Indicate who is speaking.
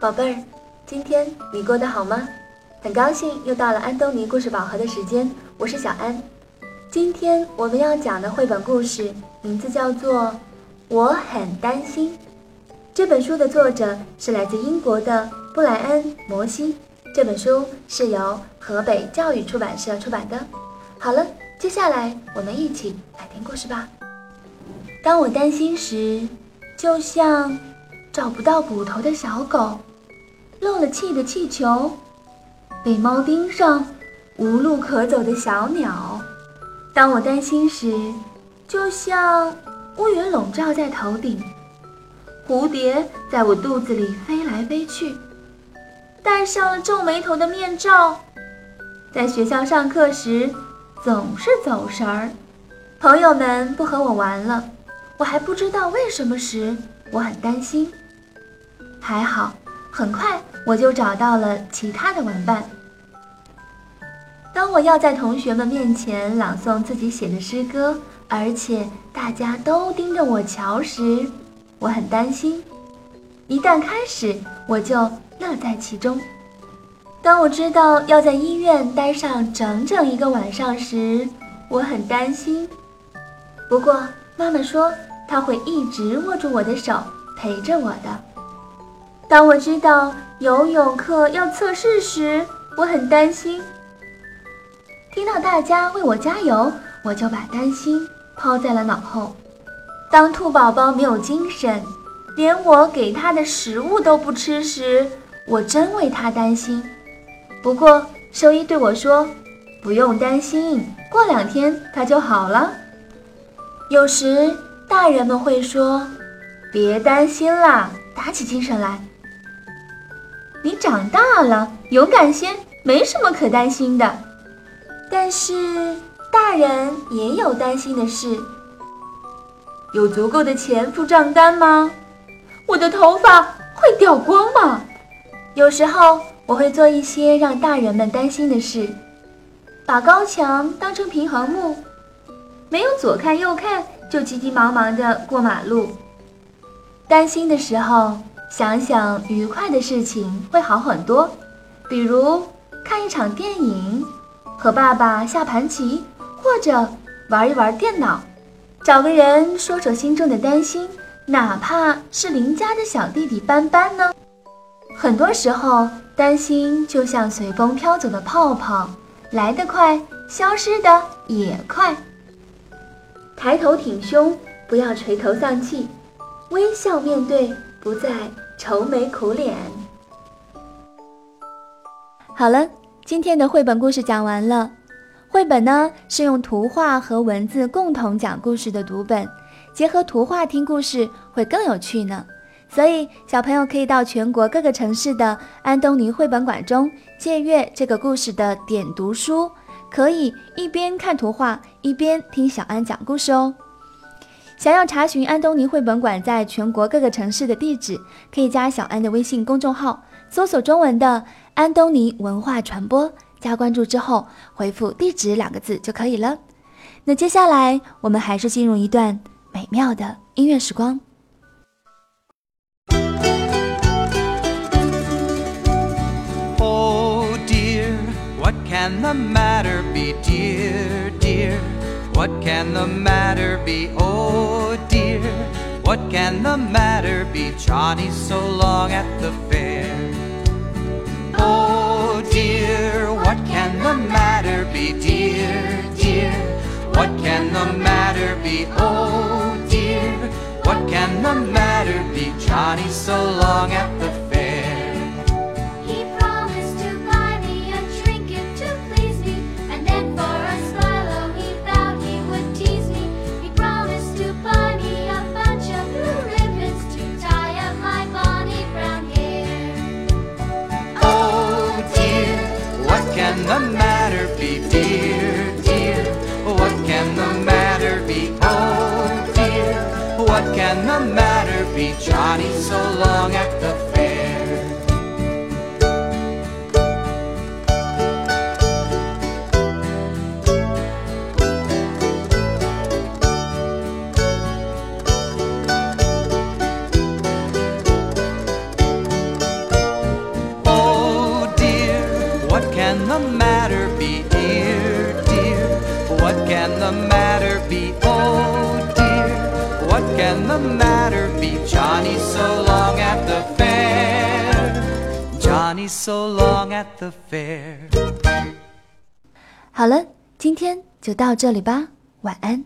Speaker 1: 宝贝儿，今天你过得好吗？很高兴又到了安东尼故事宝盒的时间，我是小安。今天我们要讲的绘本故事名字叫做《我很担心》。这本书的作者是来自英国的布莱恩·摩西。这本书是由河北教育出版社出版的。好了，接下来我们一起来听故事吧。当我担心时，就像找不到骨头的小狗。漏了气的气球，被猫盯上，无路可走的小鸟。当我担心时，就像乌云笼罩在头顶，蝴蝶在我肚子里飞来飞去。戴上了皱眉头的面罩，在学校上课时总是走神儿。朋友们不和我玩了，我还不知道为什么时，我很担心。还好，很快。我就找到了其他的玩伴。当我要在同学们面前朗诵自己写的诗歌，而且大家都盯着我瞧时，我很担心。一旦开始，我就乐在其中。当我知道要在医院待上整整一个晚上时，我很担心。不过妈妈说他会一直握住我的手，陪着我的。当我知道游泳课要测试时，我很担心。听到大家为我加油，我就把担心抛在了脑后。当兔宝宝没有精神，连我给他的食物都不吃时，我真为他担心。不过兽医对我说：“不用担心，过两天他就好了。”有时大人们会说：“别担心啦，打起精神来。”你长大了，勇敢些，没什么可担心的。但是大人也有担心的事。有足够的钱付账单吗？我的头发会掉光吗？有时候我会做一些让大人们担心的事，把高墙当成平衡木，没有左看右看就急急忙忙地过马路。担心的时候。想想愉快的事情会好很多，比如看一场电影，和爸爸下盘棋，或者玩一玩电脑，找个人说说心中的担心，哪怕是邻家的小弟弟斑斑呢。很多时候，担心就像随风飘走的泡泡，来得快，消失的也快。抬头挺胸，不要垂头丧气，微笑面对。不再愁眉苦脸。好了，今天的绘本故事讲完了。绘本呢是用图画和文字共同讲故事的读本，结合图画听故事会更有趣呢。所以小朋友可以到全国各个城市的安东尼绘本馆中借阅这个故事的点读书，可以一边看图画一边听小安讲故事哦。想要查询安东尼绘本馆在全国各个城市的地址，可以加小安的微信公众号，搜索中文的“安东尼文化传播”，加关注之后回复“地址”两个字就可以了。那接下来我们还是进入一段美妙的音乐时光。
Speaker 2: Can the matter be, dear, dear? What can the matter be? Oh dear, what can the matter be? Johnny, so long at the fair. Oh dear, what can the matter be? Dear, dear, what can the matter be? Oh dear, what can the matter be? Johnny, so long at the fair. can the matter be, dear, dear? What can the matter be, oh dear? What can the matter be, Johnny, so long after? matter be, dear, dear? What can the matter be, oh dear? What can the matter be? Johnny so long at the fair. Johnny so long at the fair.
Speaker 1: 好了，今天就到这里吧，晚安。